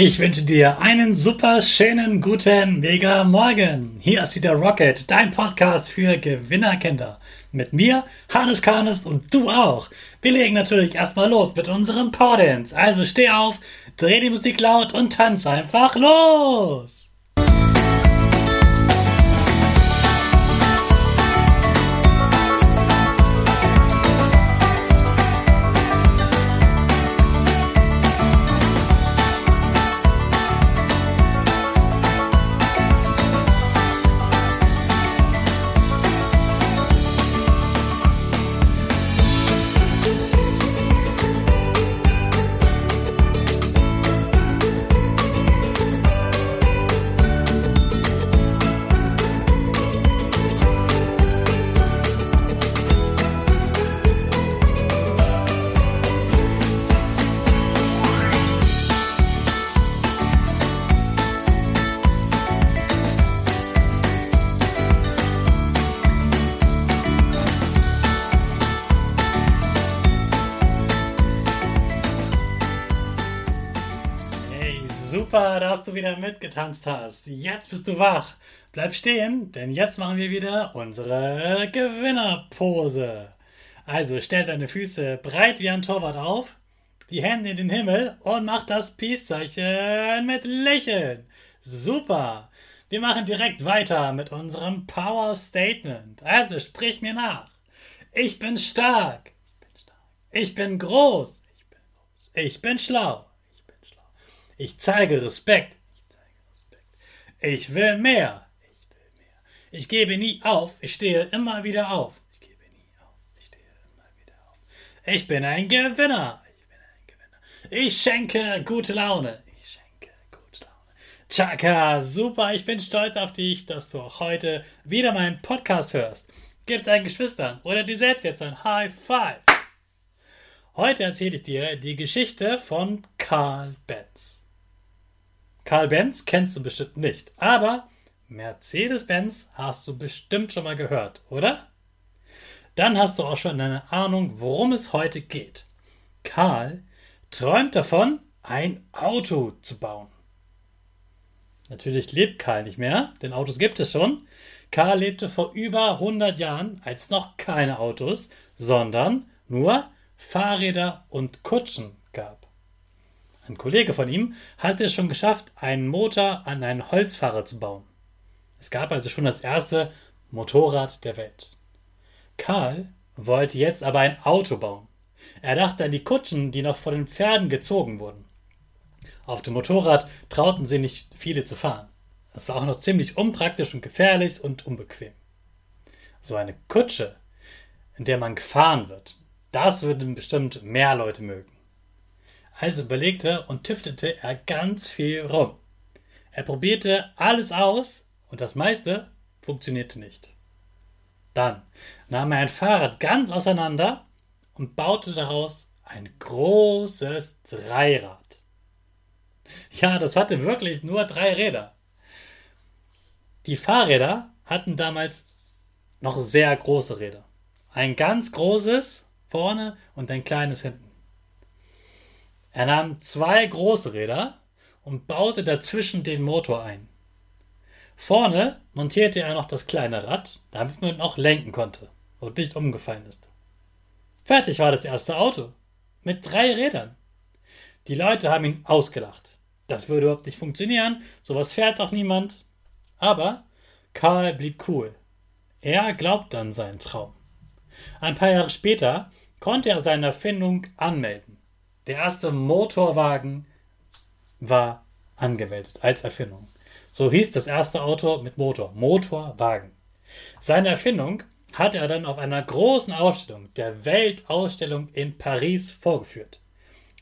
Ich wünsche dir einen super schönen guten mega Morgen. Hier ist wieder Rocket, dein Podcast für Gewinnerkinder. Mit mir, Hannes Karnes und du auch. Wir legen natürlich erstmal los mit unserem Power Dance. Also steh auf, dreh die Musik laut und tanz einfach los. Super, dass du wieder mitgetanzt hast. Jetzt bist du wach. Bleib stehen, denn jetzt machen wir wieder unsere Gewinnerpose. Also stell deine Füße breit wie ein Torwart auf, die Hände in den Himmel und mach das Peace-Zeichen mit Lächeln. Super. Wir machen direkt weiter mit unserem Power Statement. Also sprich mir nach. Ich bin stark. Ich bin groß. Ich bin schlau. Ich zeige Respekt. Ich zeige Respekt. Ich will mehr. Ich will mehr. Ich gebe nie auf. Ich stehe immer wieder auf. Ich gebe nie auf. Ich stehe immer wieder auf. Ich bin ein Gewinner. Ich bin ein Gewinner. Ich schenke gute Laune. Ich schenke gute Laune. Chaka, super. Ich bin stolz auf dich, dass du auch heute wieder meinen Podcast hörst. Gib deinen Geschwistern oder dir selbst jetzt ein High Five. Heute erzähle ich dir die Geschichte von Karl Benz. Karl Benz kennst du bestimmt nicht, aber Mercedes-Benz hast du bestimmt schon mal gehört, oder? Dann hast du auch schon eine Ahnung, worum es heute geht. Karl träumt davon, ein Auto zu bauen. Natürlich lebt Karl nicht mehr, denn Autos gibt es schon. Karl lebte vor über 100 Jahren, als noch keine Autos, sondern nur Fahrräder und Kutschen gab. Ein Kollege von ihm hatte es schon geschafft, einen Motor an einen Holzfahrer zu bauen. Es gab also schon das erste Motorrad der Welt. Karl wollte jetzt aber ein Auto bauen. Er dachte an die Kutschen, die noch von den Pferden gezogen wurden. Auf dem Motorrad trauten sie nicht viele zu fahren. Es war auch noch ziemlich unpraktisch und gefährlich und unbequem. So eine Kutsche, in der man gefahren wird, das würden bestimmt mehr Leute mögen. Also überlegte und tüftete er ganz viel rum. Er probierte alles aus und das meiste funktionierte nicht. Dann nahm er ein Fahrrad ganz auseinander und baute daraus ein großes Dreirad. Ja, das hatte wirklich nur drei Räder. Die Fahrräder hatten damals noch sehr große Räder. Ein ganz großes vorne und ein kleines hinten. Er nahm zwei große Räder und baute dazwischen den Motor ein. Vorne montierte er noch das kleine Rad, damit man auch lenken konnte und nicht umgefallen ist. Fertig war das erste Auto. Mit drei Rädern. Die Leute haben ihn ausgelacht. Das würde überhaupt nicht funktionieren, sowas fährt doch niemand. Aber Karl blieb cool. Er glaubte an seinen Traum. Ein paar Jahre später konnte er seine Erfindung anmelden. Der erste Motorwagen war angemeldet als Erfindung. So hieß das erste Auto mit Motor, Motorwagen. Seine Erfindung hat er dann auf einer großen Ausstellung, der Weltausstellung in Paris, vorgeführt.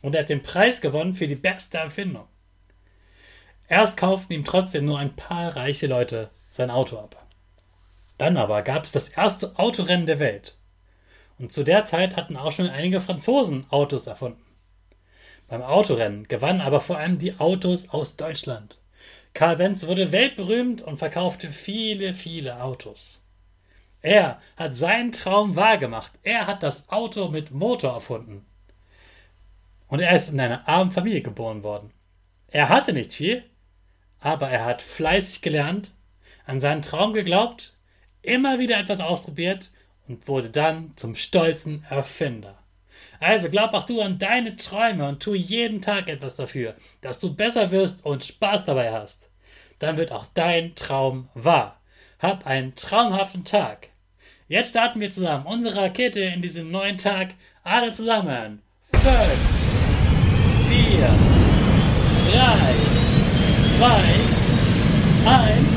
Und er hat den Preis gewonnen für die beste Erfindung. Erst kauften ihm trotzdem nur ein paar reiche Leute sein Auto ab. Dann aber gab es das erste Autorennen der Welt. Und zu der Zeit hatten auch schon einige Franzosen Autos erfunden. Beim Autorennen gewannen aber vor allem die Autos aus Deutschland. Karl Benz wurde weltberühmt und verkaufte viele, viele Autos. Er hat seinen Traum wahrgemacht. Er hat das Auto mit Motor erfunden. Und er ist in einer armen Familie geboren worden. Er hatte nicht viel, aber er hat fleißig gelernt, an seinen Traum geglaubt, immer wieder etwas ausprobiert und wurde dann zum stolzen Erfinder. Also glaub auch du an deine Träume und tu jeden Tag etwas dafür, dass du besser wirst und Spaß dabei hast. Dann wird auch dein Traum wahr. Hab einen traumhaften Tag. Jetzt starten wir zusammen unsere Rakete in diesem neuen Tag. Alle zusammen. Fünf, vier, drei, zwei, eins,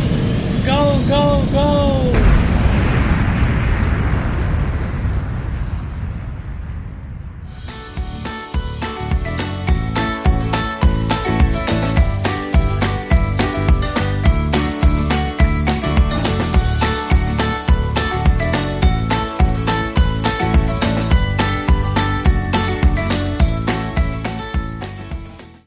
go, go, go!